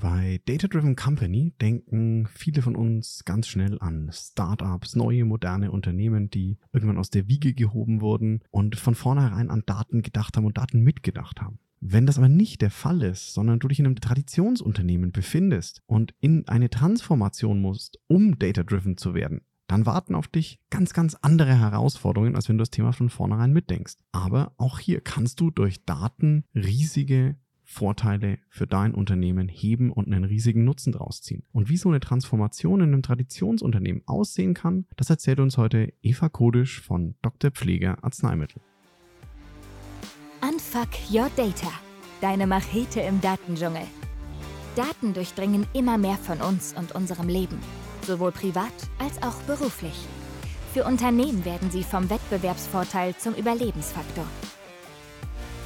Bei Data Driven Company denken viele von uns ganz schnell an Startups, neue moderne Unternehmen, die irgendwann aus der Wiege gehoben wurden und von vornherein an Daten gedacht haben und Daten mitgedacht haben. Wenn das aber nicht der Fall ist, sondern du dich in einem Traditionsunternehmen befindest und in eine Transformation musst, um data-driven zu werden, dann warten auf dich ganz, ganz andere Herausforderungen, als wenn du das Thema von vornherein mitdenkst. Aber auch hier kannst du durch Daten riesige Vorteile für dein Unternehmen heben und einen riesigen Nutzen draus ziehen. Und wie so eine Transformation in einem Traditionsunternehmen aussehen kann, das erzählt uns heute Eva Kodisch von Dr. Pfleger Arzneimittel. Unfuck Your Data, deine Machete im Datendschungel. Daten durchdringen immer mehr von uns und unserem Leben, sowohl privat als auch beruflich. Für Unternehmen werden sie vom Wettbewerbsvorteil zum Überlebensfaktor.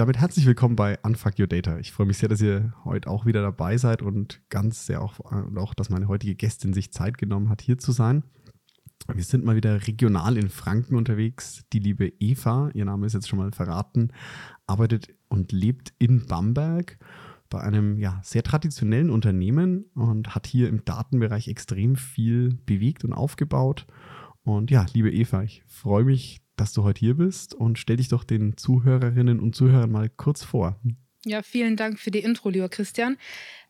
Damit herzlich willkommen bei Unfuck Your Data. Ich freue mich sehr, dass ihr heute auch wieder dabei seid und ganz sehr auch, auch, dass meine heutige Gästin sich Zeit genommen hat, hier zu sein. Wir sind mal wieder regional in Franken unterwegs. Die liebe Eva, ihr Name ist jetzt schon mal verraten, arbeitet und lebt in Bamberg bei einem ja, sehr traditionellen Unternehmen und hat hier im Datenbereich extrem viel bewegt und aufgebaut. Und ja, liebe Eva, ich freue mich, dass du heute hier bist und stell dich doch den Zuhörerinnen und Zuhörern mal kurz vor. Ja, vielen Dank für die Intro, lieber Christian.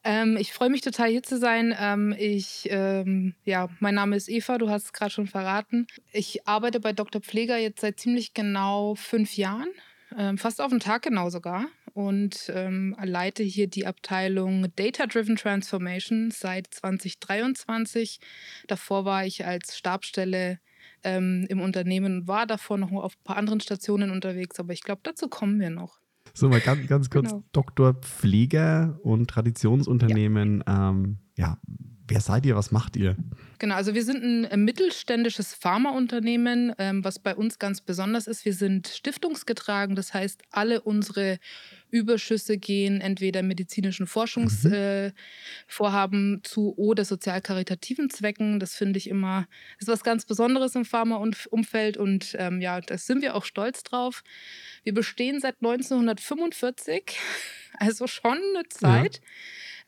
Ähm, ich freue mich total hier zu sein. Ähm, ich, ähm, ja, mein Name ist Eva, du hast es gerade schon verraten. Ich arbeite bei Dr. Pfleger jetzt seit ziemlich genau fünf Jahren, ähm, fast auf den Tag genau sogar. Und ähm, leite hier die Abteilung Data Driven Transformation seit 2023. Davor war ich als Stabstelle ähm, im Unternehmen, war davor noch auf ein paar anderen Stationen unterwegs, aber ich glaube, dazu kommen wir noch. So, mal ganz, ganz kurz, genau. Doktor Pfleger und Traditionsunternehmen, ja. Ähm, ja, wer seid ihr, was macht ihr? Genau, also wir sind ein äh, mittelständisches Pharmaunternehmen, ähm, was bei uns ganz besonders ist. Wir sind stiftungsgetragen, das heißt, alle unsere Überschüsse gehen entweder medizinischen Forschungsvorhaben mhm. äh, zu oder sozial-karitativen Zwecken. Das finde ich immer, ist was ganz Besonderes im Pharmaumfeld und ähm, ja, da sind wir auch stolz drauf. Wir bestehen seit 1945, also schon eine Zeit,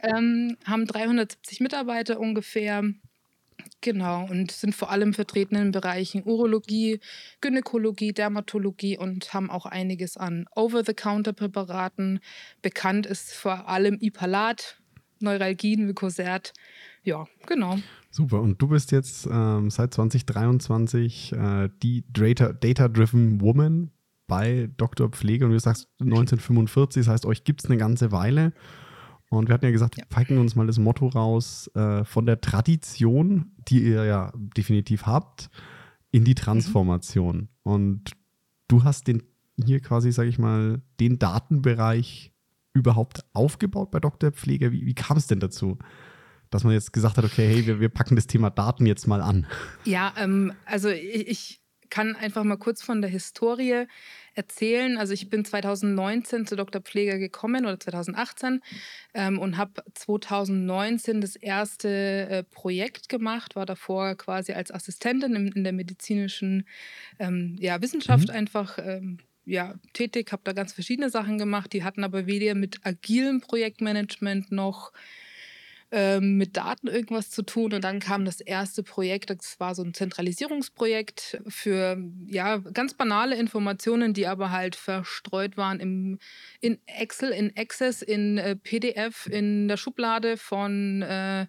ja. ähm, haben 370 Mitarbeiter ungefähr Genau, und sind vor allem vertreten in den Bereichen Urologie, Gynäkologie, Dermatologie und haben auch einiges an Over-the-Counter-Präparaten. Bekannt ist vor allem Ipalat, Neuralgien, Vicosert. Ja, genau. Super, und du bist jetzt ähm, seit 2023 äh, die Data-Driven Woman bei Dr. Pflege und du sagst 1945, das heißt, euch gibt es eine ganze Weile. Und wir hatten ja gesagt, wir packen uns mal das Motto raus äh, von der Tradition, die ihr ja definitiv habt, in die Transformation. Mhm. Und du hast den hier quasi, sage ich mal, den Datenbereich überhaupt aufgebaut bei Dr. Pfleger. Wie, wie kam es denn dazu? Dass man jetzt gesagt hat, okay, hey, wir, wir packen das Thema Daten jetzt mal an. Ja, ähm, also ich, ich kann einfach mal kurz von der Historie erzählen. Also ich bin 2019 zu Dr. Pfleger gekommen oder 2018 ähm, und habe 2019 das erste äh, Projekt gemacht, war davor quasi als Assistentin in, in der medizinischen ähm, ja, Wissenschaft mhm. einfach. Ähm, ja, tätig, habe da ganz verschiedene Sachen gemacht. Die hatten aber weder mit agilem Projektmanagement noch ähm, mit Daten irgendwas zu tun. Und dann kam das erste Projekt, das war so ein Zentralisierungsprojekt für ja, ganz banale Informationen, die aber halt verstreut waren im, in Excel, in Access, in äh, PDF, in der Schublade von äh,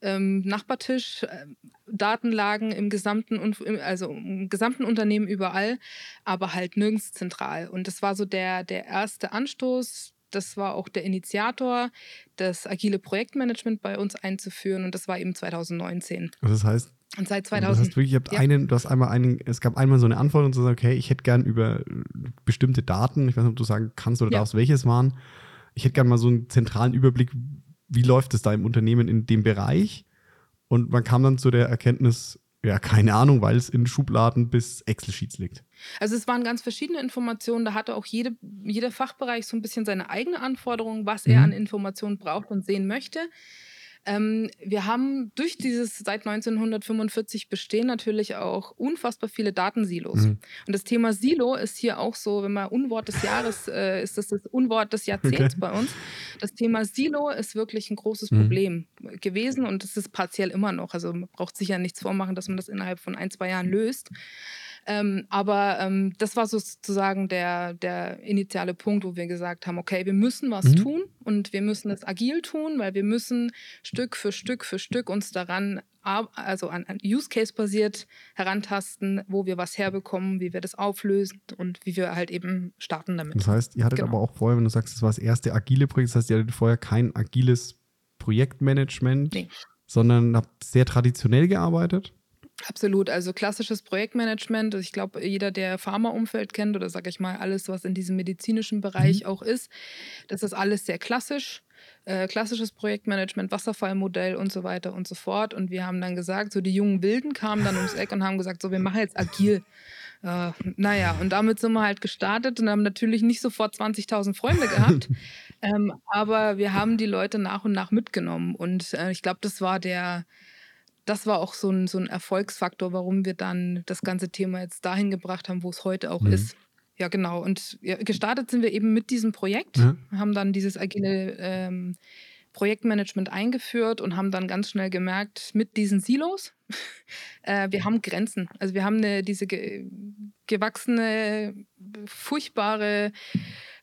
ähm, Nachbartisch, äh, Datenlagen im gesamten, also im gesamten Unternehmen überall, aber halt nirgends zentral. Und das war so der, der erste Anstoß, das war auch der Initiator, das agile Projektmanagement bei uns einzuführen und das war eben 2019. Also das heißt, und seit 2000. Das heißt wirklich, ihr habt ja. einen, du hast einmal einen, es gab einmal so eine Antwort und so sagen, okay, ich hätte gern über bestimmte Daten, ich weiß nicht, ob du sagen kannst oder ja. darfst, welches waren. Ich hätte gern mal so einen zentralen Überblick, wie läuft es da im Unternehmen in dem Bereich? Und man kam dann zu der Erkenntnis, ja, keine Ahnung, weil es in Schubladen bis Excel-Sheets liegt. Also es waren ganz verschiedene Informationen. Da hatte auch jede, jeder Fachbereich so ein bisschen seine eigene Anforderung, was er Mhm. an Informationen braucht und sehen möchte. Ähm, wir haben durch dieses seit 1945 bestehen natürlich auch unfassbar viele Datensilos. Mhm. Und das Thema Silo ist hier auch so, wenn man Unwort des Jahres äh, ist, das das Unwort des Jahrzehnts Okay. bei uns. Das Thema Silo ist wirklich ein großes Mhm. Problem gewesen und es ist partiell immer noch. Also man braucht sich ja nichts vormachen, dass man das innerhalb von ein, zwei Jahren löst. Ähm, aber ähm, das war sozusagen der, der initiale Punkt, wo wir gesagt haben, okay, wir müssen was Mhm. tun und wir müssen es agil tun, weil wir müssen Stück für Stück für Stück uns daran, ar- also an, an Use Case basiert herantasten, wo wir was herbekommen, wie wir das auflösen und wie wir halt eben starten damit. Das heißt, ihr hattet Genau. aber auch vorher, wenn du sagst, das war das erste agile Projekt, das heißt, ihr hattet vorher kein agiles Projektmanagement, Nee. sondern habt sehr traditionell gearbeitet. Absolut, also klassisches Projektmanagement. Ich glaube, jeder, der Pharmaumfeld kennt oder sage ich mal alles, was in diesem medizinischen Bereich auch ist, das ist alles sehr klassisch. Äh, klassisches Projektmanagement, Wasserfallmodell und so weiter und so fort. Und wir haben dann gesagt, so die jungen Wilden kamen dann ums Eck und haben gesagt, so wir machen jetzt agil. Äh, naja, und damit sind wir halt gestartet und haben natürlich nicht sofort 20.000 Freunde gehabt. ähm, aber wir haben die Leute nach und nach mitgenommen. Und äh, ich glaube, das war der, das war auch so ein, so ein Erfolgsfaktor, warum wir dann das ganze Thema jetzt dahin gebracht haben, wo es heute auch Mhm. ist. Ja, genau. Und ja, gestartet sind wir eben mit diesem Projekt, Ja. haben dann dieses agile ähm, Projektmanagement eingeführt und haben dann ganz schnell gemerkt, mit diesen Silos, äh, wir haben Grenzen. Also wir haben eine, diese ge gewachsene, furchtbare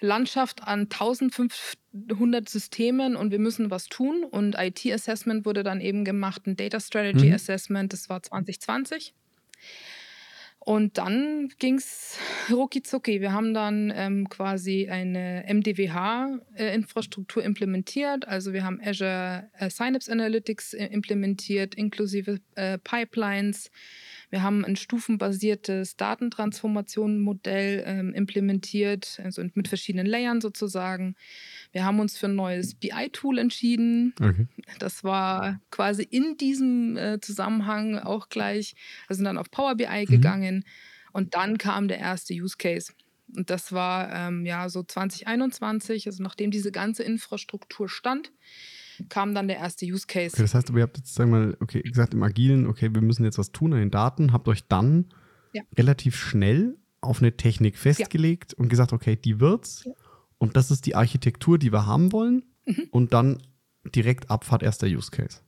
Landschaft an 1500 Systemen und wir müssen was tun. Und IT-Assessment wurde dann eben gemacht, ein Data Strategy Mhm. Assessment, das war 2020. Und dann ging es rucki zucki. Wir haben dann ähm, quasi eine MDWH-Infrastruktur implementiert. Also wir haben Azure äh, Synapse Analytics äh, implementiert, inklusive äh, Pipelines. Wir haben ein stufenbasiertes Datentransformation-Modell ähm, implementiert, also mit verschiedenen Layern sozusagen. Wir haben uns für ein neues BI-Tool entschieden. Okay. Das war quasi in diesem äh, Zusammenhang auch gleich. Wir sind dann auf Power BI gegangen und dann kam der erste Use Case. Und das war ähm, ja so 2021, also nachdem diese ganze Infrastruktur stand, kam dann der erste Use Case. Okay, das heißt ihr habt jetzt, sagen wir mal, okay, gesagt im Agilen, okay, wir müssen jetzt was tun an den Daten, habt euch dann Ja. relativ schnell auf eine Technik festgelegt und gesagt, okay, die wird's. Ja. Und das ist die Architektur, die wir haben wollen. Mhm. Und dann direkt Abfahrt erster Use Case.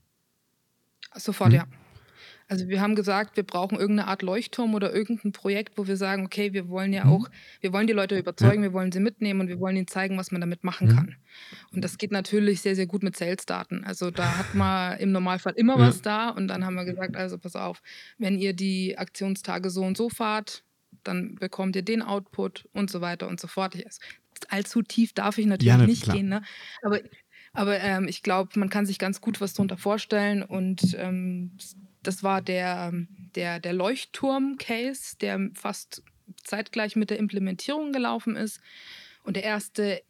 Sofort, Mhm. ja. Also wir haben gesagt, wir brauchen irgendeine Art Leuchtturm oder irgendein Projekt, wo wir sagen, okay, wir wollen ja Mhm. auch, wir wollen die Leute überzeugen, wir wollen sie mitnehmen und wir wollen ihnen zeigen, was man damit machen Mhm. kann. Und das geht natürlich sehr, sehr gut mit Sales-Daten. Also da hat man im Normalfall immer Ja. was da und dann haben wir gesagt, also pass auf, wenn ihr die Aktionstage so und so fahrt, dann bekommt ihr den Output und so weiter und so fort. Ich, allzu tief darf ich natürlich Ja, nicht klar. gehen, ne? aber aber ähm, ich glaube, man kann sich ganz gut was darunter vorstellen. Und ähm, das war der, der, der Leuchtturm-Case, der fast zeitgleich mit der Implementierung gelaufen ist. Und der erste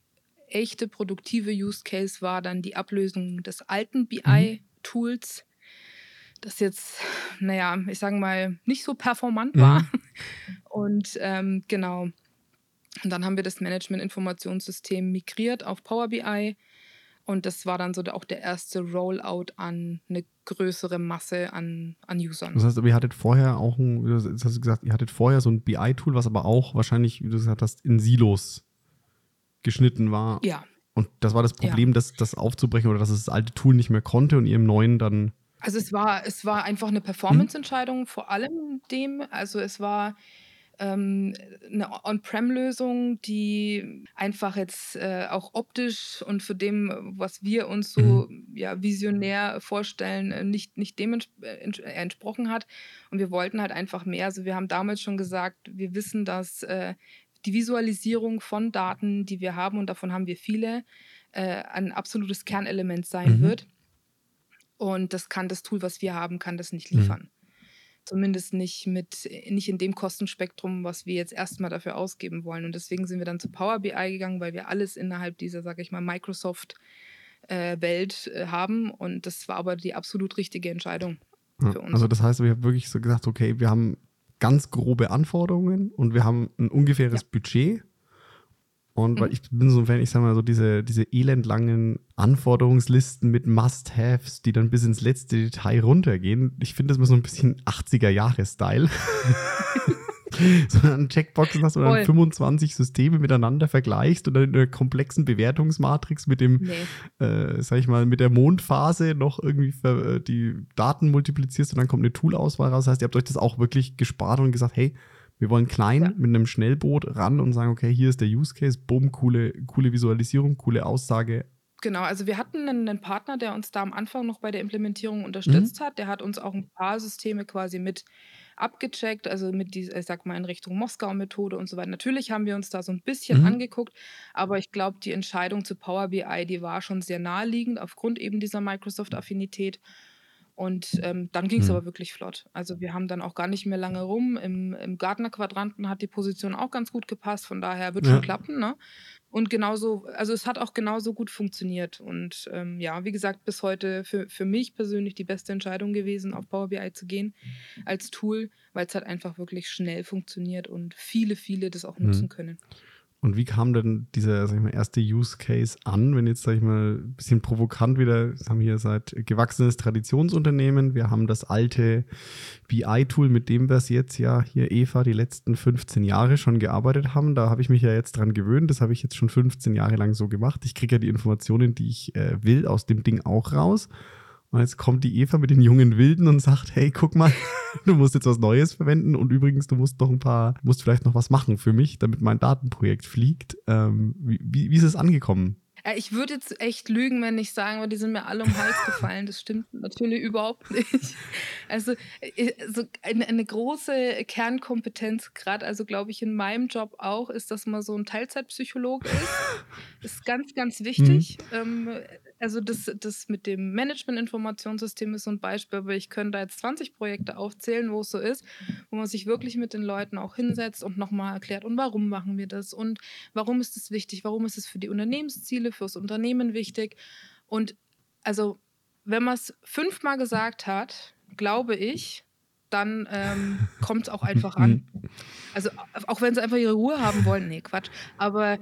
echte produktive Use Case war dann die Ablösung des alten BI-Tools, das jetzt, naja, ich sage mal, nicht so performant war. Und ähm, genau. Und dann haben wir das Management-Informationssystem migriert auf Power BI. Und das war dann so auch der erste Rollout an eine größere Masse an, an Usern. Das heißt, aber ihr hattet vorher auch ein, das hast du gesagt, ihr hattet vorher so ein BI-Tool, was aber auch wahrscheinlich, wie du gesagt hast, in Silos geschnitten war. Ja, Und das war das Problem, das, das aufzubrechen oder dass es das alte Tool nicht mehr konnte und ihr im neuen dann. also es war, es war einfach eine Performance-Entscheidung vor allem dem. Also es war ähm, eine On-Prem-Lösung, die einfach jetzt äh, auch optisch und für dem, was wir uns so ja, visionär vorstellen, äh, nicht, nicht dem äh, äh, entsprochen hat. Und wir wollten halt einfach mehr. Also wir haben damals schon gesagt, wir wissen, dass äh, die Visualisierung von Daten, die wir haben, und davon haben wir viele, äh, ein absolutes Kernelement sein Mhm. wird. Und das kann das Tool, was wir haben, kann das nicht Mhm. Zumindest nicht mit, nicht in dem Kostenspektrum, was wir jetzt erstmal dafür ausgeben wollen. Und deswegen sind wir dann zu Power BI gegangen, weil wir alles innerhalb dieser, sage ich mal, Microsoft-Welt äh, haben. Und das war aber die absolut richtige Entscheidung. für uns. Also das heißt, wir haben wirklich so gesagt, okay, wir haben ganz grobe Anforderungen und wir haben ein ungefähres Ja. Budget. Und weil Mhm. ich bin so ein Fan, ich sag mal so, diese, diese elendlangen Anforderungslisten mit Must-Haves, die dann bis ins letzte Detail runtergehen. Ich finde das immer so ein bisschen 80er-Jahre-Style. so an Checkboxen hast du dann Voll. 25 Systeme miteinander vergleichst und dann in einer komplexen Bewertungsmatrix mit dem Nee. äh, sag ich mal, mit der Mondphase noch irgendwie äh, die Daten multiplizierst und dann kommt eine Toolauswahl raus. Das heißt, ihr habt euch das auch wirklich gespart und gesagt, hey, wir wollen klein Ja. mit einem Schnellboot ran und sagen, okay, hier ist der Use Case, bumm, coole, coole Visualisierung, coole Aussage. Genau, also wir hatten einen, einen Partner, der uns da am Anfang noch bei der Implementierung unterstützt Mhm. hat. Der hat uns auch ein paar Systeme quasi mit abgecheckt, also mit dieser, ich sag mal, in Richtung Moskau-Methode und so weiter. Natürlich haben wir uns da so ein bisschen Mhm. angeguckt, aber ich glaube, die Entscheidung zu Power BI, die war schon sehr naheliegend aufgrund eben dieser Microsoft-Affinität. Und ähm, dann ging es Mhm. aber wirklich flott. Also wir haben dann auch gar nicht mehr lange rum. Im, im Gartner-Quadranten hat die Position auch ganz gut gepasst, von daher wird Ja. schon klappen. Ne? Und genauso, also es hat auch genauso gut funktioniert. Und ähm, ja, wie gesagt, bis heute für, für mich persönlich die beste Entscheidung gewesen, auf Power BI zu gehen als Tool, weil es halt einfach wirklich schnell funktioniert und viele, viele das auch Mhm. nutzen können. Und wie kam denn dieser, sag ich mal, erste Use Case an, wenn jetzt, sag ich mal, ein bisschen provokant wieder, das haben wir hier seit gewachsenes Traditionsunternehmen, wir haben das alte BI-Tool, mit dem wir es jetzt ja hier, Eva, die letzten 15 Jahre schon gearbeitet haben. Da habe ich mich ja jetzt dran gewöhnt, das habe ich jetzt schon 15 Jahre lang so gemacht. Ich kriege ja die Informationen, die ich äh, will, aus dem Ding auch raus. Und jetzt kommt die Eva mit den jungen Wilden und sagt, hey, guck mal, du musst jetzt was Neues verwenden und übrigens, du musst noch ein paar, musst vielleicht noch was machen für mich, damit mein Datenprojekt fliegt. Ähm, wie, wie, ist es angekommen? Äh, Ich würde jetzt echt lügen, wenn ich sagen würde, die sind mir alle um den Hals gefallen. Das stimmt natürlich überhaupt nicht. Also, äh, so eine, eine große Kernkompetenz, gerade, also glaube ich, in meinem Job auch, ist, dass man so ein Teilzeitpsychologe ist. Ist ganz, ganz wichtig. Ähm, also, das, das mit dem Management-Informationssystem ist so ein Beispiel, aber ich könnte da jetzt 20 Projekte aufzählen, wo es so ist, wo man sich wirklich mit den Leuten auch hinsetzt und nochmal erklärt, und warum machen wir das und warum ist es wichtig, warum ist es für die Unternehmensziele, fürs Unternehmen wichtig. Und also, wenn man es fünfmal gesagt hat, glaube ich, dann ähm, kommt es auch einfach an. Also auch wenn sie einfach ihre Ruhe haben wollen, nee, Quatsch. Aber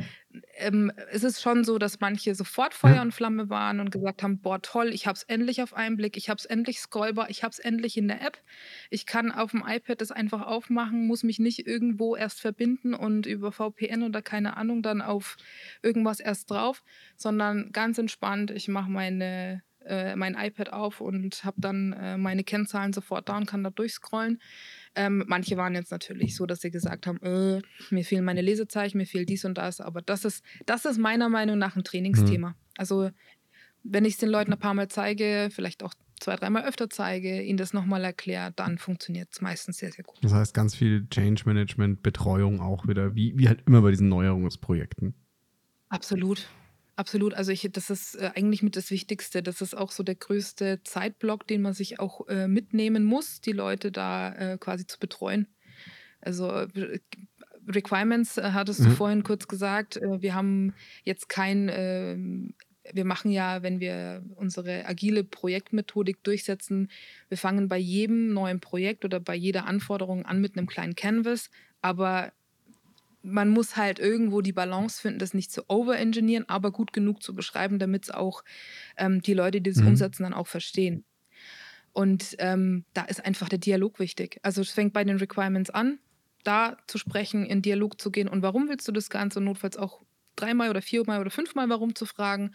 ähm, es ist schon so, dass manche sofort Feuer und Flamme waren und gesagt haben, boah, toll, ich habe es endlich auf einen Blick, ich habe es endlich scrollbar, ich habe es endlich in der App. Ich kann auf dem iPad das einfach aufmachen, muss mich nicht irgendwo erst verbinden und über VPN oder keine Ahnung dann auf irgendwas erst drauf, sondern ganz entspannt, ich mache meine äh, mein iPad auf und habe dann äh, meine Kennzahlen sofort da und kann da durchscrollen. Ähm, manche waren jetzt natürlich so, dass sie gesagt haben, äh, mir fehlen meine Lesezeichen, mir fehlt dies und das. Aber das ist, das ist meiner Meinung nach ein Trainingsthema. Also wenn ich es den Leuten ein paar Mal zeige, vielleicht auch zwei, dreimal öfter zeige, ihnen das nochmal erkläre, dann funktioniert es meistens sehr, sehr gut. Das heißt, ganz viel Change Management, Betreuung auch wieder, wie, wie halt immer bei diesen Neuerungsprojekten. Absolut. Absolut. Also ich, das ist äh, eigentlich mit das Wichtigste. Das ist auch so der größte Zeitblock, den man sich auch äh, mitnehmen muss, die Leute da äh, quasi zu betreuen. Also Requirements äh, hattest du Mhm. vorhin kurz gesagt. Wir haben jetzt kein, ähm, wir machen ja, wenn wir unsere agile Projektmethodik durchsetzen, wir fangen bei jedem neuen Projekt oder bei jeder Anforderung an mit einem kleinen Canvas, aber man muss halt irgendwo die Balance finden, das nicht zu overengineeren, aber gut genug zu beschreiben, damit es auch ähm, die Leute, die das Mhm. umsetzen, dann auch verstehen. Und ähm, da ist einfach der Dialog wichtig. Also es fängt bei den Requirements an, da zu sprechen, in Dialog zu gehen und warum willst du das Ganze, notfalls auch dreimal oder viermal oder fünfmal warum zu fragen.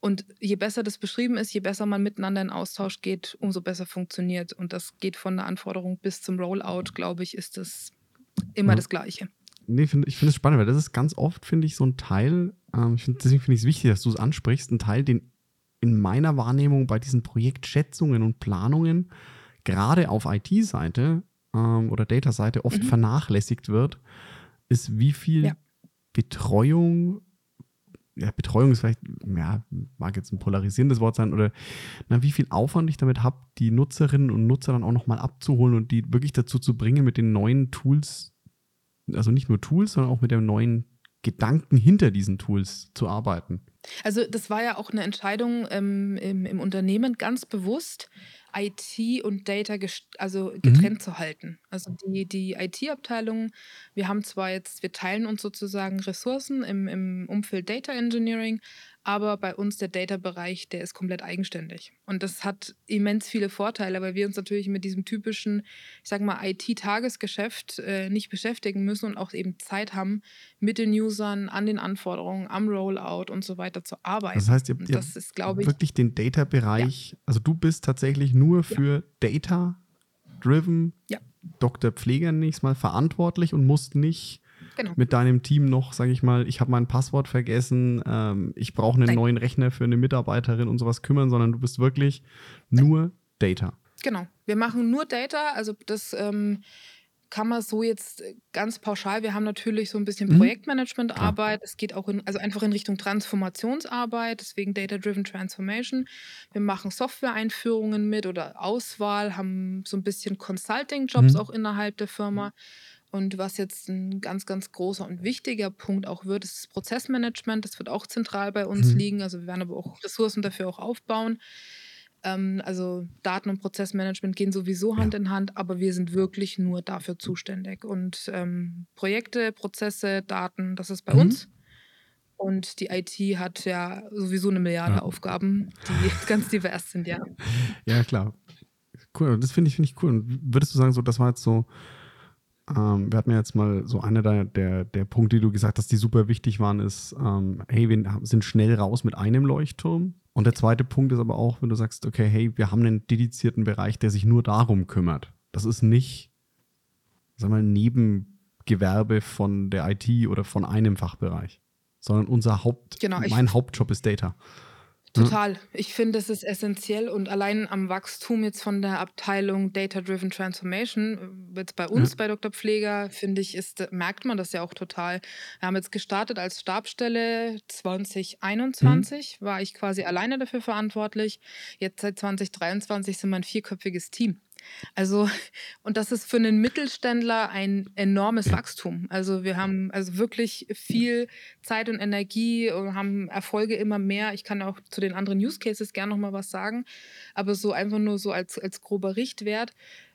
Und je besser das beschrieben ist, je besser man miteinander in Austausch geht, umso besser funktioniert. Und das geht von der Anforderung bis zum Rollout, glaube ich, ist das immer Ja. das Gleiche. Nee, find, ich finde es spannend, weil das ist ganz oft, finde ich, so ein Teil, ähm, ich find, deswegen finde ich es wichtig, dass du es ansprichst, ein Teil, den in meiner Wahrnehmung bei diesen Projektschätzungen und Planungen gerade auf IT-Seite ähm, oder Data-Seite oft Mhm. vernachlässigt wird, ist wie viel Ja. Betreuung, ja, Betreuung ist vielleicht, ja, mag jetzt ein polarisierendes Wort sein, oder na, wie viel Aufwand ich damit habe, die Nutzerinnen und Nutzer dann auch nochmal abzuholen und die wirklich dazu zu bringen, mit den neuen Tools also nicht nur Tools, sondern auch mit dem neuen Gedanken hinter diesen Tools zu arbeiten. Also das war ja auch eine Entscheidung ähm, im, im Unternehmen ganz bewusst, IT und Data also Mhm. getrennt zu halten. Also die, die IT-Abteilung, wir haben zwar jetzt, wir teilen uns sozusagen Ressourcen im, im Umfeld Data Engineering, aber bei uns der Data-Bereich, der ist komplett eigenständig. Und das hat immens viele Vorteile, weil wir uns natürlich mit diesem typischen, ich sag mal, IT-Tagesgeschäft äh, nicht beschäftigen müssen und auch eben Zeit haben, mit den Usern, an den Anforderungen, am Rollout und so weiter zu Das arbeiten. heißt, ihr, ihr das ist, glaube ich, wirklich den ja, Data-Bereich, also du bist tatsächlich nur ja, für Data-driven ja, Dr. Pfleger nächstes Mal verantwortlich und musst nicht genau. mit deinem Team noch, sage ich mal, ich habe mein Passwort vergessen, ähm, ich brauche einen Nein, neuen Rechner für eine Mitarbeiterin und sowas kümmern, sondern du bist wirklich nein. nur Data. Genau. Wir machen nur Data, also das ähm, kann man so jetzt ganz pauschal. Wir haben natürlich so ein bisschen Mhm. Projektmanagementarbeit. Es geht auch in, also einfach in Richtung Transformationsarbeit, deswegen Data-Driven Transformation. Wir machen Software-Einführungen mit oder Auswahl, haben so ein bisschen Consulting-Jobs Mhm. auch innerhalb der Firma. Und was jetzt ein ganz, ganz großer und wichtiger Punkt auch wird, ist das Prozessmanagement. Das wird auch zentral bei uns Mhm. liegen. Also wir werden aber auch Ressourcen dafür auch aufbauen. Ähm, also Daten- und Prozessmanagement gehen sowieso Hand Ja. in Hand, aber wir sind wirklich nur dafür zuständig. Und ähm, Projekte, Prozesse, Daten, das ist bei Mhm. uns. Und die IT hat ja sowieso eine Milliarde Ja. Aufgaben, die ganz divers sind, ja. ja, klar. Cool, das finde ich, finde ich cool. Und würdest du sagen, so, das war jetzt so, ähm, wir hatten ja jetzt mal so einer der, der, der Punkte, die du gesagt hast, die super wichtig waren, ist, ähm, hey, wir sind schnell raus mit einem Leuchtturm. Und der zweite Punkt ist aber auch, wenn du sagst, okay, hey, wir haben einen dedizierten Bereich, der sich nur darum kümmert. Das ist nicht, sag mal, Nebengewerbe von der IT oder von einem Fachbereich, sondern unser Haupt, Genau, mein Hauptjob ist Data. Ja. Total. Ich finde, das ist essentiell und allein am Wachstum jetzt von der Abteilung Data-Driven Transformation, äh, jetzt bei Ja. uns bei Dr. Pfleger, finde ich, ist, merkt man das ja auch total. Wir haben jetzt gestartet als Stabsstelle Mhm. 2021, war ich quasi alleine dafür verantwortlich. Jetzt seit 2023 sind wir ein vierköpfiges Team. Also, und das ist für einen Mittelständler ein enormes. Wachstum. Also, wir haben also wirklich viel Zeit und Energie und haben Erfolge immer mehr. Ich kann auch zu den anderen Use Cases gerne noch mal was sagen, aber so einfach nur so als, als grober Richtwert.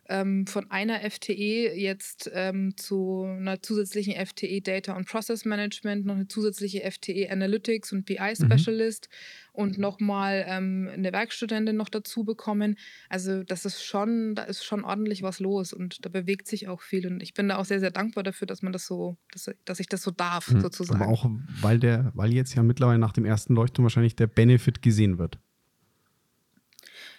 Ähm, von einer FTE jetzt ähm, zu einer zusätzlichen FTE Data und Process Management, noch eine zusätzliche FTE Analytics und BI Mhm. Specialist und nochmal ähm, eine Werkstudentin noch dazu bekommen. Also das ist schon, da ist schon ordentlich was los und da bewegt sich auch viel. Und ich bin da auch sehr, sehr dankbar dafür, dass man das so, dass, dass ich das so darf, Mhm. sozusagen. Aber auch, weil der, weil jetzt ja mittlerweile nach dem ersten Leuchtturm wahrscheinlich der Benefit gesehen wird.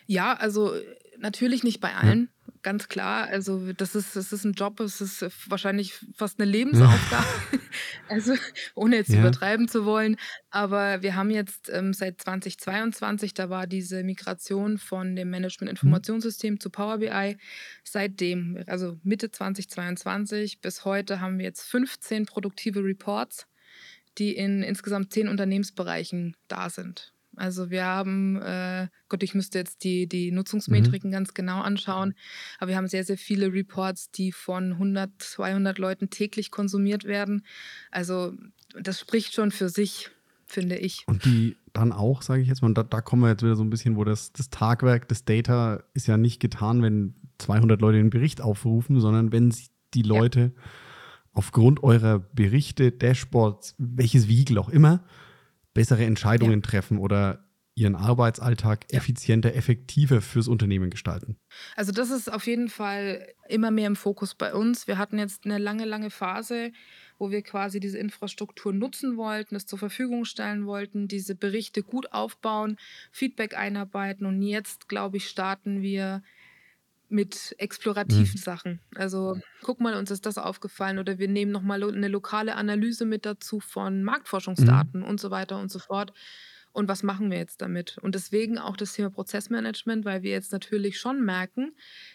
Ja, also äh, natürlich nicht bei Ja. allen, ganz klar. Also das ist, das ist ein Job, es ist wahrscheinlich fast eine Ja. Lebensaufgabe. Also ohne jetzt Ja. übertreiben zu wollen. Aber wir haben jetzt ähm, seit 2022, da war diese Migration von dem Mhm. Management-Informationssystem zu Power BI. Seitdem, also Mitte 2022 bis heute, haben wir jetzt 15 produktive Reports, die in insgesamt 10 Unternehmensbereichen da sind. Also wir haben, äh, Gott, ich müsste jetzt die, die Mhm. Nutzungsmetriken ganz genau anschauen, aber wir haben sehr, sehr viele Reports, die von 100, 200 Leuten täglich konsumiert werden. Also das spricht schon für sich, finde ich. Und die dann auch, sage ich jetzt mal, und da, da kommen wir jetzt wieder so ein bisschen, wo das, das Tagwerk des Data ist ja nicht getan, wenn 200 Leute den Bericht aufrufen, sondern wenn die Ja, Leute aufgrund eurer Berichte, Dashboards, welches Vehikel auch immer, bessere ja, Entscheidungen treffen oder ihren Arbeitsalltag ja. effizienter, effektiver fürs Unternehmen gestalten. Also das ist auf jeden Fall immer mehr im Fokus bei uns. Wir hatten jetzt eine lange, lange Phase, wo wir quasi diese Infrastruktur nutzen wollten, es zur Verfügung stellen wollten, diese Berichte gut aufbauen, Feedback einarbeiten und jetzt, glaube ich, starten wir mit explorativen Mhm. Sachen. Also guck mal, uns ist das aufgefallen oder wir nehmen nochmal lo eine lokale Analyse mit dazu von Mhm. Marktforschungsdaten und so weiter und so fort. Und was machen wir jetzt damit? Und deswegen auch das Thema Prozessmanagement, weil wir jetzt natürlich schon merken,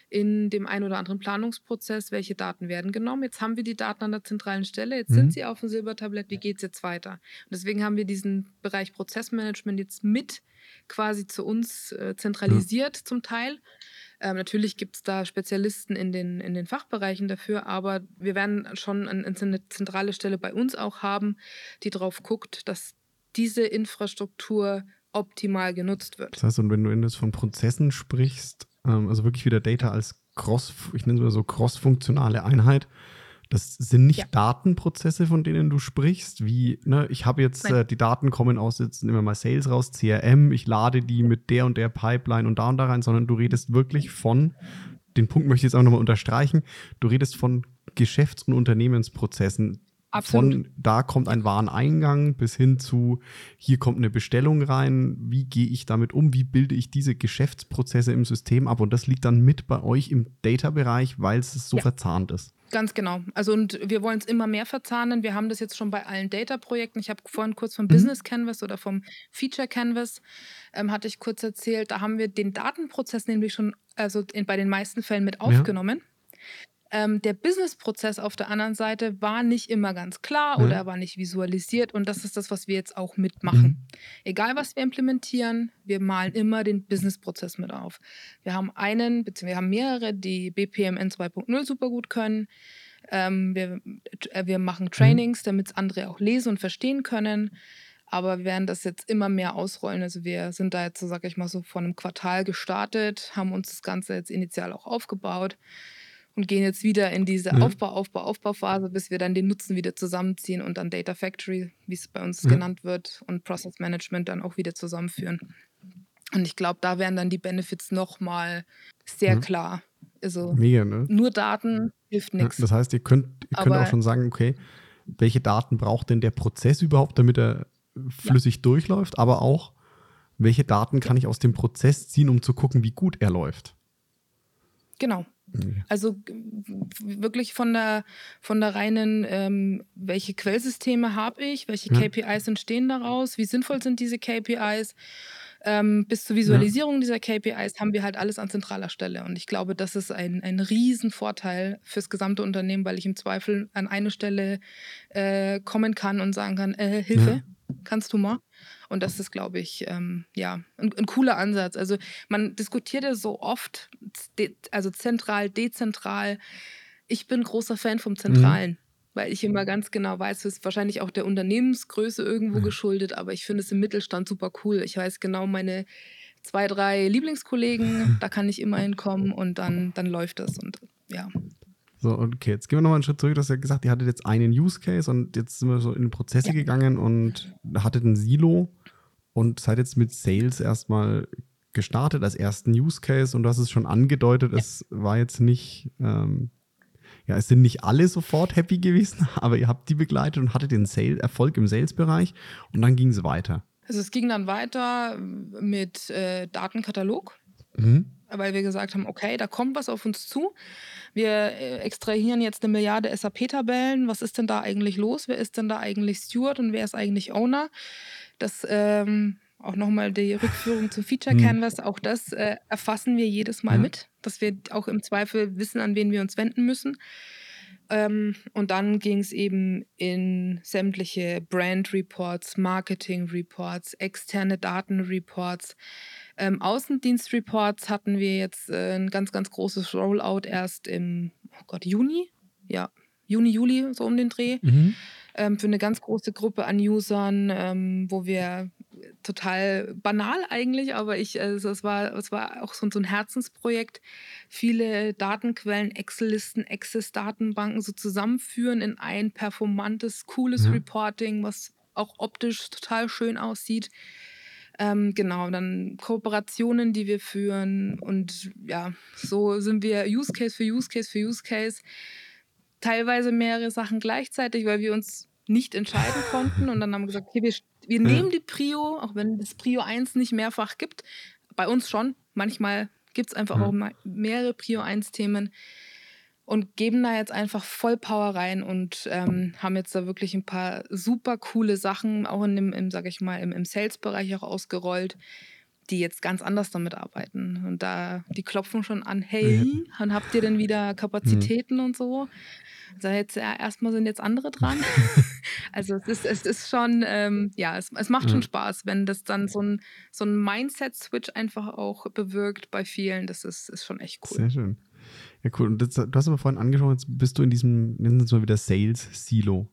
in dem einen oder anderen Planungsprozess, welche Daten werden genommen. Jetzt haben wir die Daten an der zentralen Stelle, jetzt sind Mhm. sie auf dem Silbertablett, wie geht es jetzt weiter? Und deswegen haben wir diesen Bereich Prozessmanagement jetzt mit quasi zu uns äh, zentralisiert zum Teil. Ähm, natürlich gibt es da Spezialisten in den, in den Fachbereichen dafür, aber wir werden schon ein, eine zentrale Stelle bei uns auch haben, die drauf guckt, dass diese Infrastruktur optimal genutzt wird. Das heißt, und wenn du jetzt von Prozessen sprichst, ähm, also wirklich wieder Data als cross, ich nenne es mal so cross-funktionale Einheit, das sind nicht ja. Datenprozesse, von denen du sprichst, wie, ne, ich habe jetzt, äh, die Daten kommen aus, jetzt nehmen wir mal Sales raus, CRM, ich lade die mit der und der Pipeline und da und da rein, sondern du redest wirklich von, den Punkt möchte ich jetzt auch nochmal unterstreichen, du redest von Geschäfts- und Unternehmensprozessen, Absolut. Von da kommt ein Wareneingang bis hin zu, hier kommt eine Bestellung rein, wie gehe ich damit um, wie bilde ich diese Geschäftsprozesse im System ab und das liegt dann mit bei euch im Data-Bereich, weil es so ja. verzahnt ist. Ganz genau. Also und wir wollen es immer mehr verzahnen. Wir haben das jetzt schon bei allen Data-Projekten. Ich habe vorhin kurz vom mhm. Business Canvas oder vom Feature Canvas ähm, hatte ich kurz erzählt. Da haben wir den Datenprozess nämlich schon, also in, bei den meisten Fällen mit aufgenommen. Ja. Ähm, der Business-Prozess auf der anderen Seite war nicht immer ganz klar mhm. oder war nicht visualisiert und das ist das, was wir jetzt auch mitmachen. Mhm. Egal, was wir implementieren, wir malen immer den Business-Prozess mit auf. Wir haben einen, beziehungsweise wir haben mehrere, die BPMN 2.0 super gut können. Ähm, wir, äh, wir machen mhm. Trainings, damit es andere auch lesen und verstehen können. Aber wir werden das jetzt immer mehr ausrollen. Also wir sind da jetzt, so sag ich mal, so vor einem Quartal gestartet, haben uns das Ganze jetzt initial auch aufgebaut und gehen jetzt wieder in diese mhm. Aufbau, Aufbau, Aufbauphase, bis wir dann den Nutzen wieder zusammenziehen und dann Data Factory, wie es bei uns mhm. genannt wird, und Process Management dann auch wieder zusammenführen. Und ich glaube, da wären dann die Benefits nochmal sehr mhm. klar. Also Mega, ne? nur Daten hilft nichts. Ja, das heißt, ihr könnt, ihr könnt auch schon sagen, okay, welche Daten braucht denn der Prozess überhaupt, damit er flüssig ja. durchläuft, aber auch, welche Daten kann ich aus dem Prozess ziehen, um zu gucken, wie gut er läuft. Genau. Also wirklich von der, von der reinen, ähm, welche Quellsysteme habe ich, welche ja. KPIs entstehen daraus, wie sinnvoll sind diese KPIs, ähm, bis zur Visualisierung ja. dieser KPIs haben wir halt alles an zentraler Stelle. Und ich glaube, das ist ein, ein Riesenvorteil fürs gesamte Unternehmen, weil ich im Zweifel an eine Stelle äh, kommen kann und sagen kann, äh, Hilfe, ja. kannst du mal? Und das ist, glaube ich, ähm, ja, ein, ein, cooler Ansatz. Also man diskutiert ja so oft, also zentral, dezentral. Ich bin großer Fan vom Zentralen. Mhm. Weil ich immer ganz genau weiß, es ist wahrscheinlich auch der Unternehmensgröße irgendwo mhm. geschuldet, aber ich finde es im Mittelstand super cool. Ich weiß genau meine zwei, drei Lieblingskollegen, da kann ich immer hinkommen und dann, dann läuft das und ja. So, okay, jetzt gehen wir nochmal einen Schritt zurück. Du hast ja gesagt, ihr hattet jetzt einen Use Case und jetzt sind wir so in Prozesse ja. gegangen und hattet ein Silo und seid jetzt mit Sales erstmal gestartet als ersten Use Case und du hast es schon angedeutet, ja. es war jetzt nicht, ähm, ja, es sind nicht alle sofort happy gewesen, aber ihr habt die begleitet und hattet den Sale, Erfolg im Sales-Bereich und dann ging es weiter. Also es ging dann weiter mit äh, Datenkatalog, mhm. Weil wir gesagt haben, okay, da kommt was auf uns zu. Wir äh, extrahieren jetzt eine Milliarde SAP-Tabellen. Was ist denn da eigentlich los? Wer ist denn da eigentlich Steward und wer ist eigentlich Owner? Das ähm, auch nochmal die Rückführung zum Feature hm. Canvas, auch das äh, erfassen wir jedes Mal mit, dass wir auch im Zweifel wissen, an wen wir uns wenden müssen. Ähm, und dann ging es eben in sämtliche Brand Reports, Marketing Reports, externe Daten Reports, ähm, Außendienst Reports hatten wir jetzt äh, ein ganz, ganz großes Rollout erst im oh Gott, Juni. Ja, Juni, Juli, so um den Dreh. Mhm. Ähm, für eine ganz große Gruppe an Usern, ähm, wo wir total banal eigentlich, aber ich, also es war, es war auch so, so ein Herzensprojekt, viele Datenquellen, Excel-Listen, Access-Datenbanken so zusammenführen in ein performantes, cooles ja. Reporting, was auch optisch total schön aussieht. Ähm, genau, dann Kooperationen, die wir führen und ja, so sind wir Use Case für Use Case für Use Case. Teilweise mehrere Sachen gleichzeitig, weil wir uns nicht entscheiden konnten und dann haben wir gesagt, okay, wir, wir nehmen die Prio, auch wenn es Prio 1 nicht mehrfach gibt, bei uns schon, manchmal gibt es einfach auch mehrere Prio 1 Themen und geben da jetzt einfach voll Power rein und ähm, haben jetzt da wirklich ein paar super coole Sachen auch in dem, im, sag ich mal, im, im Sales-Bereich auch ausgerollt, die jetzt ganz anders damit arbeiten. Und da, die klopfen schon an, hey, dann habt ihr denn wieder mhm. Kapazitäten mhm. und so. Also jetzt ja, erstmal sind jetzt andere dran. also es ist, es ist schon, ähm, ja, es, es macht schon Spaß, wenn das dann so ein, so ein Mindset-Switch einfach auch bewirkt bei vielen. Das ist, ist schon echt cool. Sehr schön. Ja, cool. Und das, du hast aber vorhin angeschaut, jetzt bist du in diesem, nennen wir es mal wieder Sales-Silo.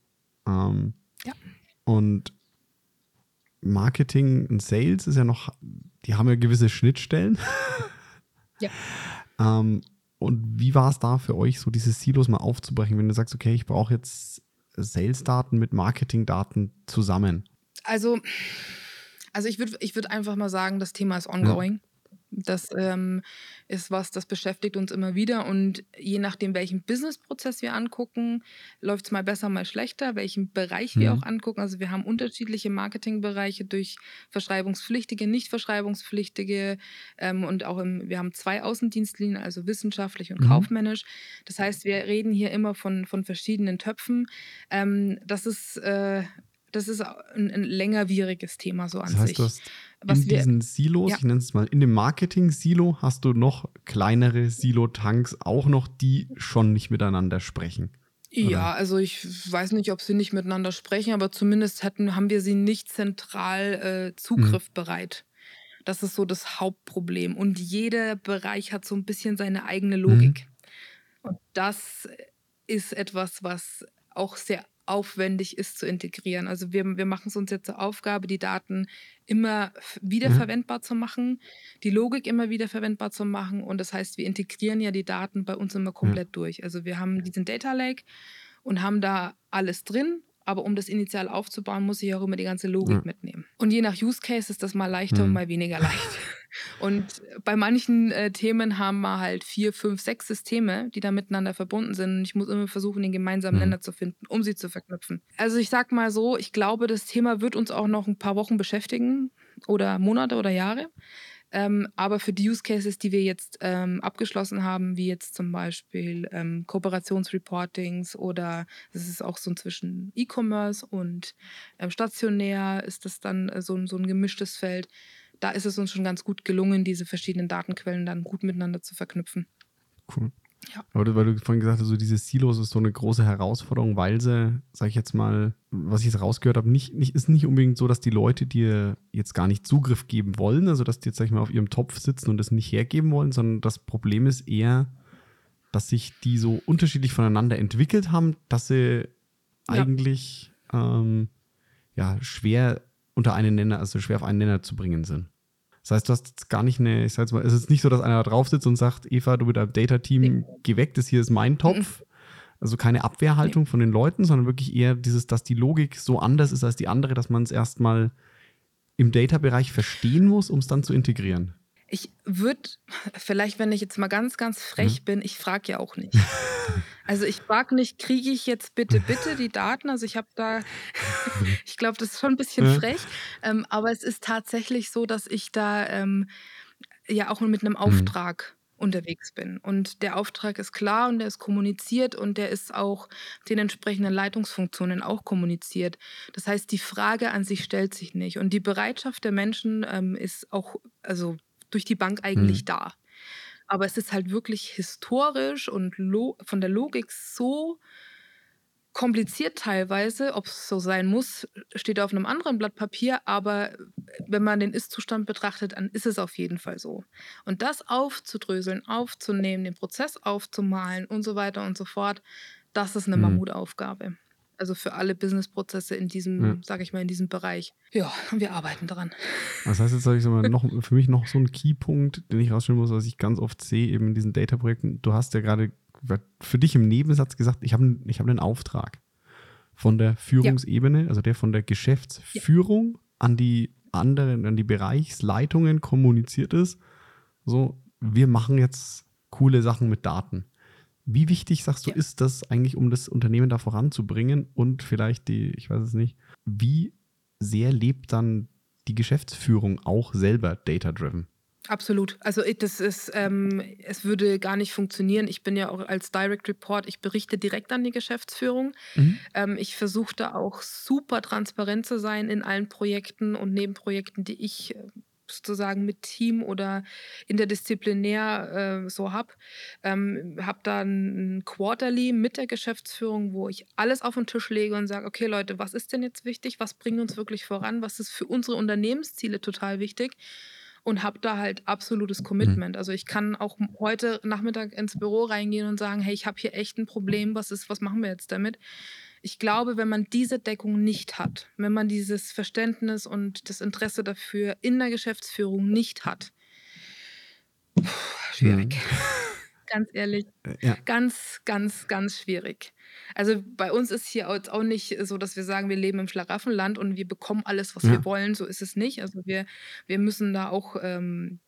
Ähm, ja. Und Marketing und Sales ist ja noch, die haben ja gewisse Schnittstellen. Ja. ähm, und wie war es da für euch, so diese Silos mal aufzubrechen, wenn du sagst, okay, ich brauche jetzt Sales-Daten mit Marketing-Daten zusammen? Also, also ich würde ich würd einfach mal sagen, das Thema ist ongoing. Ja. Das ähm, ist was, das beschäftigt uns immer wieder. Und je nachdem, welchen Businessprozess wir angucken, läuft es mal besser, mal schlechter, welchen Bereich wir mhm. auch angucken. Also wir haben unterschiedliche Marketingbereiche durch verschreibungspflichtige, nicht verschreibungspflichtige ähm, und auch im, wir haben zwei Außendienstlinien, also wissenschaftlich und mhm. kaufmännisch. Das heißt, wir reden hier immer von, von verschiedenen Töpfen. Ähm, das ist äh, das ist ein, ein längerwieriges Thema so an das heißt, sich. Du hast in diesen Silos, ja. ich nenne es mal, in dem Marketing-Silo hast du noch kleinere Silo-Tanks, auch noch, die schon nicht miteinander sprechen. Oder? Ja, also ich weiß nicht, ob sie nicht miteinander sprechen, aber zumindest hätten, haben wir sie nicht zentral äh, mhm. zugriffbereit. Mhm. Das ist so das Hauptproblem. Und jeder Bereich hat so ein bisschen seine eigene Logik. Mhm. Und das ist etwas, was auch sehr aufwendig ist zu integrieren. Also wir, wir machen es uns jetzt zur Aufgabe, die Daten immer wiederverwendbar mhm. zu machen, die Logik immer wiederverwendbar zu machen. Und das heißt, wir integrieren ja die Daten bei uns immer komplett mhm. durch. Also wir haben diesen Data Lake und haben da alles drin. Aber um das initial aufzubauen, muss ich auch immer die ganze Logik ja. mitnehmen. Und je nach Use Case ist das mal leichter mhm. und mal weniger leicht. Und bei manchen äh, Themen haben wir halt vier, fünf, sechs Systeme, die da miteinander verbunden sind. Und ich muss immer versuchen, den gemeinsamen mhm. Nenner zu finden, um sie zu verknüpfen. Also ich sag mal so, ich glaube, das Thema wird uns auch noch ein paar Wochen beschäftigen oder Monate oder Jahre. Ähm, aber für die Use Cases, die wir jetzt ähm, abgeschlossen haben, wie jetzt zum Beispiel ähm, Kooperationsreportings oder das ist auch so zwischen E-Commerce und ähm, stationär, ist das dann äh, so, so ein gemischtes Feld da ist es uns schon ganz gut gelungen, diese verschiedenen Datenquellen dann gut miteinander zu verknüpfen. Cool. Ja. Aber weil du vorhin gesagt hast, so diese Silos ist so eine große Herausforderung, weil sie, sag ich jetzt mal, was ich jetzt rausgehört habe, nicht, nicht, ist nicht unbedingt so, dass die Leute dir jetzt gar nicht Zugriff geben wollen, also dass die jetzt, sag ich mal, auf ihrem Topf sitzen und das nicht hergeben wollen, sondern das Problem ist eher, dass sich die so unterschiedlich voneinander entwickelt haben, dass sie ja. eigentlich ähm, ja, schwer unter einen Nenner, also schwer auf einen Nenner zu bringen sind. Das heißt, du hast jetzt gar nicht eine, ich sag mal, es ist nicht so, dass einer da drauf sitzt und sagt, Eva, du mit deinem Data-Team, geh weg, das hier ist mein Topf. Also keine Abwehrhaltung von den Leuten, sondern wirklich eher dieses, dass die Logik so anders ist als die andere, dass man es erstmal im Data-Bereich verstehen muss, um es dann zu integrieren. Ich würde, vielleicht, wenn ich jetzt mal ganz, ganz frech mhm. bin, ich frage ja auch nicht. Also ich frage nicht, kriege ich jetzt bitte, bitte die Daten? Also ich habe da, ich glaube, das ist schon ein bisschen ja. frech, ähm, aber es ist tatsächlich so, dass ich da ähm, ja auch mit einem mhm. Auftrag mhm. unterwegs bin. Und der Auftrag ist klar und der ist kommuniziert und der ist auch den entsprechenden Leitungsfunktionen auch kommuniziert. Das heißt, die Frage an sich stellt sich nicht. Und die Bereitschaft der Menschen ähm, ist auch, also durch die Bank eigentlich mhm. da. Aber es ist halt wirklich historisch und von der Logik so kompliziert teilweise. Ob es so sein muss, steht auf einem anderen Blatt Papier. Aber wenn man den Ist-Zustand betrachtet, dann ist es auf jeden Fall so. Und das aufzudröseln, aufzunehmen, den Prozess aufzumalen und so weiter und so fort, das ist eine mhm. Mammutaufgabe. Also für alle Businessprozesse in diesem, ja. sage ich mal, in diesem Bereich. Ja, wir arbeiten daran. Das heißt, jetzt sage ich mal, noch, für mich noch so ein Keypunkt, den ich rausstellen muss, was ich ganz oft sehe, eben in diesen Data-Projekten. Du hast ja gerade für dich im Nebensatz gesagt, ich habe ich hab einen Auftrag von der Führungsebene, ja. also der von der Geschäftsführung ja. an die anderen, an die Bereichsleitungen kommuniziert ist. So, wir machen jetzt coole Sachen mit Daten. Wie wichtig, sagst du, ja. ist das eigentlich, um das Unternehmen da voranzubringen? Und vielleicht die, ich weiß es nicht, wie sehr lebt dann die Geschäftsführung auch selber data-driven? Absolut. Also das ist, ähm, es würde gar nicht funktionieren. Ich bin ja auch als Direct Report, ich berichte direkt an die Geschäftsführung. Mhm. Ähm, ich versuche da auch super transparent zu sein in allen Projekten und Nebenprojekten, die ich äh, sozusagen mit Team oder interdisziplinär äh, so habe. Ähm, habe dann ein Quarterly mit der Geschäftsführung, wo ich alles auf den Tisch lege und sage, okay Leute, was ist denn jetzt wichtig? Was bringt uns wirklich voran? Was ist für unsere Unternehmensziele total wichtig? und habe da halt absolutes mhm. Commitment. Also ich kann auch heute Nachmittag ins Büro reingehen und sagen, hey, ich habe hier echt ein Problem, was ist, was machen wir jetzt damit? Ich glaube, wenn man diese Deckung nicht hat, wenn man dieses Verständnis und das Interesse dafür in der Geschäftsführung nicht hat, schwierig. Mhm. ganz ehrlich, äh, ja. ganz, ganz, ganz schwierig. Also bei uns ist hier auch nicht so, dass wir sagen, wir leben im Schlaraffenland und wir bekommen alles, was ja. wir wollen. So ist es nicht. Also wir, wir müssen da auch ähm,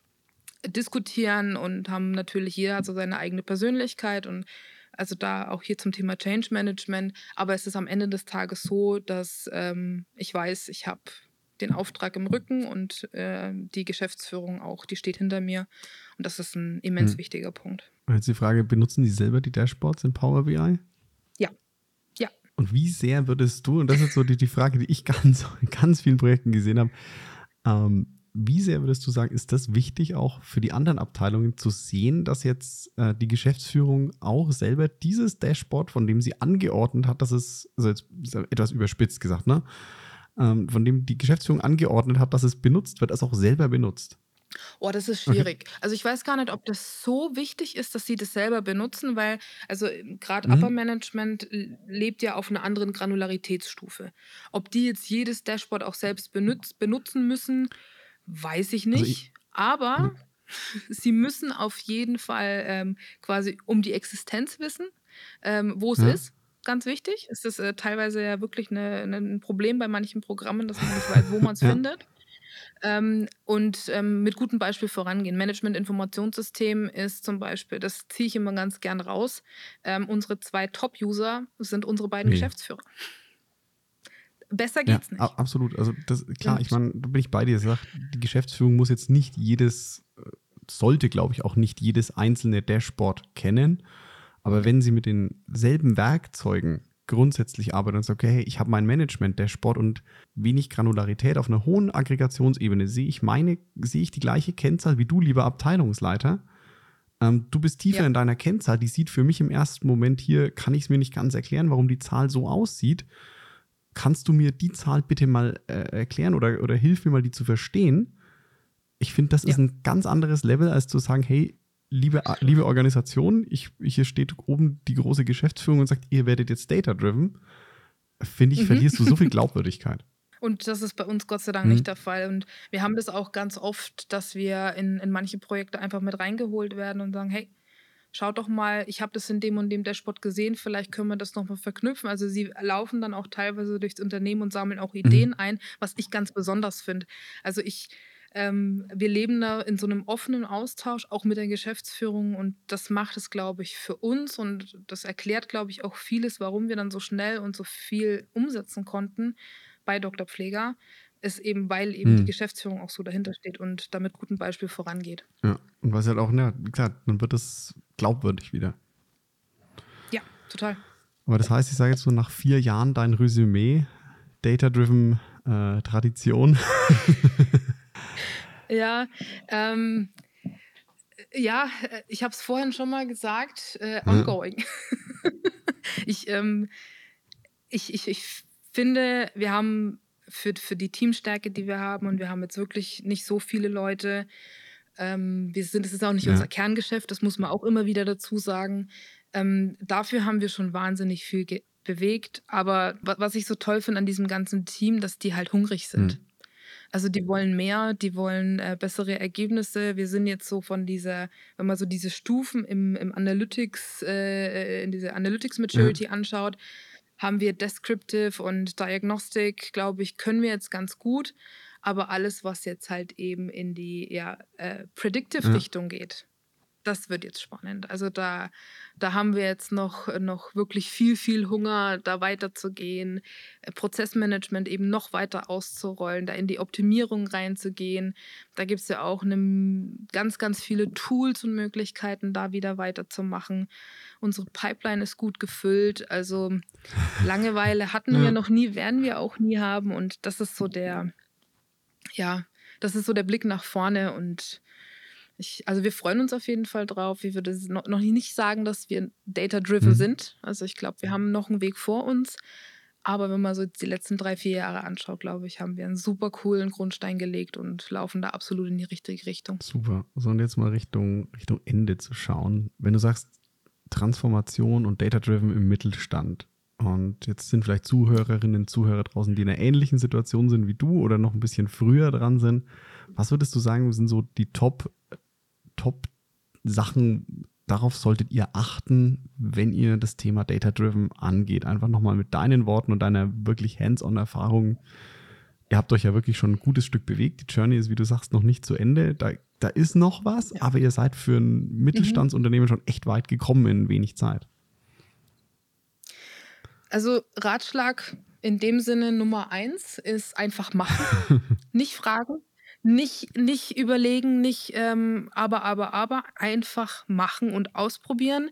diskutieren und haben natürlich jeder so seine eigene Persönlichkeit und also da auch hier zum Thema Change Management. Aber es ist am Ende des Tages so, dass ähm, ich weiß, ich habe den Auftrag im Rücken und äh, die Geschäftsführung auch, die steht hinter mir. Und das ist ein immens hm. wichtiger Punkt. jetzt die Frage, benutzen die selber die Dashboards in Power BI? Ja. Ja. Und wie sehr würdest du, und das ist so die, die Frage, die ich ganz, in ganz vielen Projekten gesehen habe, ähm, wie sehr würdest du sagen, ist das wichtig auch für die anderen Abteilungen zu sehen, dass jetzt äh, die Geschäftsführung auch selber dieses Dashboard, von dem sie angeordnet hat, dass es, also jetzt etwas überspitzt gesagt, ne? Ähm, von dem die Geschäftsführung angeordnet hat, dass es benutzt wird, es auch selber benutzt? Oh, das ist schwierig. Okay. Also ich weiß gar nicht, ob das so wichtig ist, dass sie das selber benutzen, weil also gerade mhm. Upper Management lebt ja auf einer anderen Granularitätsstufe. Ob die jetzt jedes Dashboard auch selbst benutzt, benutzen müssen, Weiß ich nicht. Also ich, aber hm. sie müssen auf jeden Fall ähm, quasi um die Existenz wissen, ähm, wo es ja. ist. Ganz wichtig. Es ist äh, teilweise ja wirklich eine, eine, ein Problem bei manchen Programmen, dass man nicht weiß, wo man es ja. findet. Ähm, und ähm, mit gutem Beispiel vorangehen. Management-Informationssystem ist zum Beispiel, das ziehe ich immer ganz gern raus. Ähm, unsere zwei Top-User sind unsere beiden nee. Geschäftsführer. Besser geht's ja, nicht. Absolut. Also das, klar, ich meine, da bin ich bei dir. Sag, die Geschäftsführung muss jetzt nicht jedes, äh, sollte, glaube ich, auch nicht jedes einzelne Dashboard kennen. Aber wenn sie mit denselben Werkzeugen grundsätzlich arbeitet und sagt, okay, hey, ich habe mein Management-Dashboard und wenig Granularität auf einer hohen Aggregationsebene, sehe ich meine, sehe ich die gleiche Kennzahl wie du, lieber Abteilungsleiter. Ähm, du bist tiefer ja. in deiner Kennzahl, die sieht für mich im ersten Moment hier, kann ich es mir nicht ganz erklären, warum die Zahl so aussieht kannst du mir die Zahl bitte mal äh, erklären oder, oder hilf mir mal, die zu verstehen? Ich finde, das ja. ist ein ganz anderes Level, als zu sagen, hey, liebe, liebe Organisation, ich, hier steht oben die große Geschäftsführung und sagt, ihr werdet jetzt data-driven. Finde ich, mhm. verlierst du so viel Glaubwürdigkeit. Und das ist bei uns Gott sei Dank mhm. nicht der Fall. Und wir haben das auch ganz oft, dass wir in, in manche Projekte einfach mit reingeholt werden und sagen, hey, schaut doch mal, ich habe das in dem und dem Dashboard gesehen, vielleicht können wir das nochmal verknüpfen. Also sie laufen dann auch teilweise durchs Unternehmen und sammeln auch Ideen mhm. ein, was ich ganz besonders finde. Also ich, ähm, wir leben da in so einem offenen Austausch, auch mit der Geschäftsführung und das macht es, glaube ich, für uns und das erklärt, glaube ich, auch vieles, warum wir dann so schnell und so viel umsetzen konnten bei Dr. Pfleger, ist eben, weil eben hm. die Geschäftsführung auch so dahinter steht und damit gutem Beispiel vorangeht. Ja, und was halt auch, ja, wie gesagt, dann wird es glaubwürdig wieder. Ja, total. Aber das heißt, ich sage jetzt so nach vier Jahren dein Resümee, Data-Driven äh, Tradition. ja, ähm, ja, ich habe es vorhin schon mal gesagt, äh, ongoing. Ja. ich, ähm, ich, ich, ich finde, wir haben für, für die Teamstärke, die wir haben. Und wir haben jetzt wirklich nicht so viele Leute. Ähm, wir sind, es ist auch nicht ja. unser Kerngeschäft, das muss man auch immer wieder dazu sagen. Ähm, dafür haben wir schon wahnsinnig viel bewegt. Aber was ich so toll finde an diesem ganzen Team, dass die halt hungrig sind. Mhm. Also die wollen mehr, die wollen äh, bessere Ergebnisse. Wir sind jetzt so von dieser, wenn man so diese Stufen im, im Analytics, äh, in diese Analytics Maturity ja. anschaut, haben wir Descriptive und Diagnostic, glaube ich, können wir jetzt ganz gut. Aber alles, was jetzt halt eben in die ja, äh, Predictive-Richtung ja. geht, das wird jetzt spannend. Also da, da haben wir jetzt noch, noch wirklich viel, viel Hunger, da weiterzugehen, äh, Prozessmanagement eben noch weiter auszurollen, da in die Optimierung reinzugehen. Da gibt es ja auch eine, ganz, ganz viele Tools und Möglichkeiten, da wieder weiterzumachen. Unsere Pipeline ist gut gefüllt. Also Langeweile hatten ja. wir noch nie, werden wir auch nie haben. Und das ist so der, ja, das ist so der Blick nach vorne und ich, also wir freuen uns auf jeden Fall drauf. Ich würde noch, nicht sagen, dass wir data-driven mhm. sind. Also ich glaube, wir haben noch einen Weg vor uns. Aber wenn man so die letzten drei, vier Jahre anschaut, glaube ich, haben wir einen super coolen Grundstein gelegt und laufen da absolut in die richtige Richtung. Super. So, und jetzt mal Richtung, Richtung Ende zu schauen. Wenn du sagst, Transformation und Data-Driven im Mittelstand, Und jetzt sind vielleicht Zuhörerinnen und Zuhörer draußen, die in einer ähnlichen Situation sind wie du oder noch ein bisschen früher dran sind. Was würdest du sagen, sind so die Top, Top Sachen, darauf solltet ihr achten, wenn ihr das Thema Data Driven angeht? Einfach nochmal mit deinen Worten und deiner wirklich Hands-on-Erfahrung. Ihr habt euch ja wirklich schon ein gutes Stück bewegt. Die Journey ist, wie du sagst, noch nicht zu Ende. Da, da ist noch was, ja. aber ihr seid für ein Mittelstandsunternehmen mhm. schon echt weit gekommen in wenig Zeit. Also Ratschlag in dem Sinne Nummer eins ist einfach machen, nicht fragen, nicht, nicht überlegen, nicht ähm, aber, aber, aber, einfach machen und ausprobieren.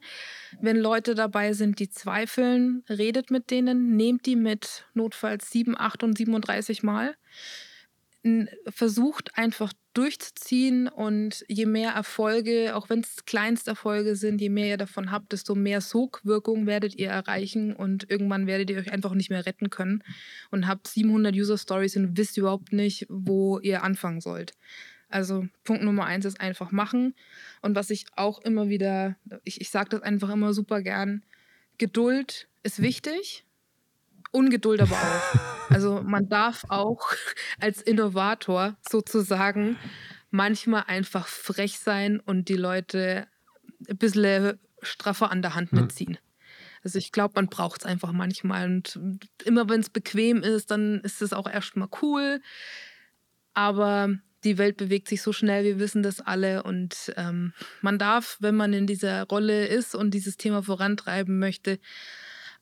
Wenn Leute dabei sind, die zweifeln, redet mit denen, nehmt die mit, notfalls 7, 8 und 37 Mal versucht einfach durchzuziehen und je mehr Erfolge, auch wenn es Kleinsterfolge sind, je mehr ihr davon habt, desto mehr Sogwirkung werdet ihr erreichen und irgendwann werdet ihr euch einfach nicht mehr retten können und habt 700 User Stories und wisst überhaupt nicht, wo ihr anfangen sollt. Also Punkt Nummer eins ist einfach machen und was ich auch immer wieder, ich, ich sage das einfach immer super gern, Geduld ist wichtig, Ungeduld aber auch. Also man darf auch als Innovator sozusagen manchmal einfach frech sein und die Leute ein bisschen straffer an der Hand mitziehen. Also ich glaube, man braucht es einfach manchmal. Und immer wenn es bequem ist, dann ist es auch erstmal cool. Aber die Welt bewegt sich so schnell, wir wissen das alle. Und ähm, man darf, wenn man in dieser Rolle ist und dieses Thema vorantreiben möchte,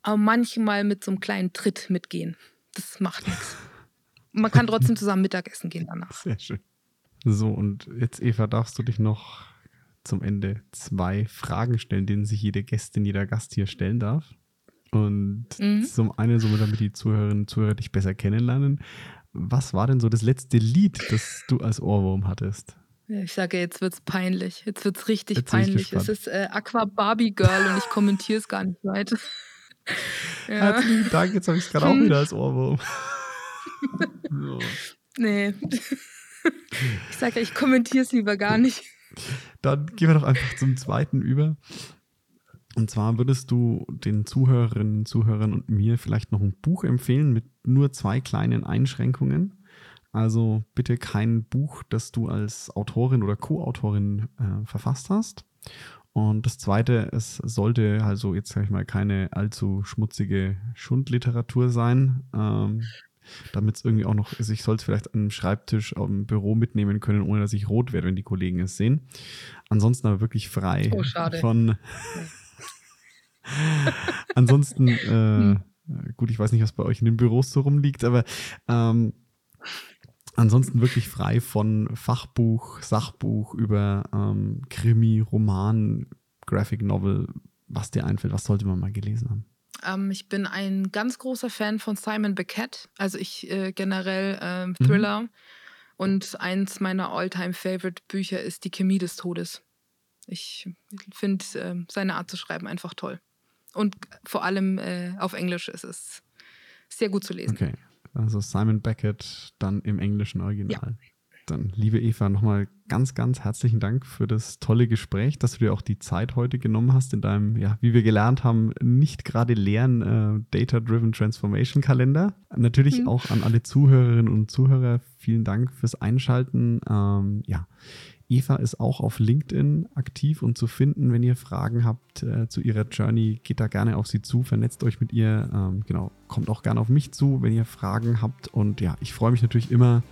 aber manchmal mit so einem kleinen Tritt mitgehen. Das macht nichts. Man kann trotzdem zusammen Mittagessen gehen danach. Sehr schön. So, und jetzt, Eva, darfst du dich noch zum Ende zwei Fragen stellen, denen sich jede Gästin, jeder Gast hier stellen darf. Und mhm. zum einen, so damit die Zuhörerinnen und Zuhörer dich besser kennenlernen. Was war denn so das letzte Lied, das du als Ohrwurm hattest? Ich sage, jetzt wird es peinlich. Jetzt wird es richtig jetzt peinlich. Es ist äh, Aqua Barbie Girl und ich kommentiere es gar nicht weiter. Ja. Herzlichen Dank, jetzt habe ich es gerade auch wieder als Ohrwurm. so. Nee. Ich sage ja, ich kommentiere es lieber gar nicht. Dann gehen wir doch einfach zum zweiten über. Und zwar würdest du den Zuhörerinnen, Zuhörern und mir vielleicht noch ein Buch empfehlen mit nur zwei kleinen Einschränkungen. Also bitte kein Buch, das du als Autorin oder Co-Autorin äh, verfasst hast. Und das Zweite, es sollte also jetzt sag ich mal keine allzu schmutzige Schundliteratur sein. Ähm, damit es irgendwie auch noch, also ich soll es vielleicht an einem Schreibtisch auf dem Büro mitnehmen können, ohne dass ich rot werde, wenn die Kollegen es sehen. Ansonsten aber wirklich frei oh, von. Ansonsten, äh, hm. gut, ich weiß nicht, was bei euch in den Büros so rumliegt, aber ähm, ansonsten wirklich frei von Fachbuch, Sachbuch über ähm, Krimi, Roman, Graphic Novel, was dir einfällt, was sollte man mal gelesen haben? Ähm, ich bin ein ganz großer Fan von Simon Beckett, also ich äh, generell ähm, Thriller. Mhm. Und eins meiner All-Time-Favorite-Bücher ist Die Chemie des Todes. Ich finde äh, seine Art zu schreiben einfach toll. Und vor allem äh, auf Englisch ist es sehr gut zu lesen. Okay. Also Simon Beckett dann im englischen Original. Ja. Dann, liebe Eva, nochmal ganz, ganz herzlichen Dank für das tolle Gespräch, dass du dir auch die Zeit heute genommen hast in deinem, ja, wie wir gelernt haben, nicht gerade leeren äh, Data-Driven Transformation Kalender. Natürlich mhm. auch an alle Zuhörerinnen und Zuhörer vielen Dank fürs Einschalten. Ähm, ja, Eva ist auch auf LinkedIn aktiv und zu finden. Wenn ihr Fragen habt äh, zu ihrer Journey, geht da gerne auf sie zu, vernetzt euch mit ihr. Ähm, genau, kommt auch gerne auf mich zu, wenn ihr Fragen habt. Und ja, ich freue mich natürlich immer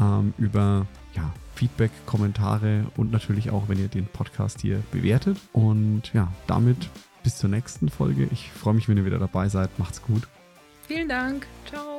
ähm, über ja, Feedback, Kommentare und natürlich auch, wenn ihr den Podcast hier bewertet. Und ja, damit bis zur nächsten Folge. Ich freue mich, wenn ihr wieder dabei seid. Macht's gut. Vielen Dank. Ciao.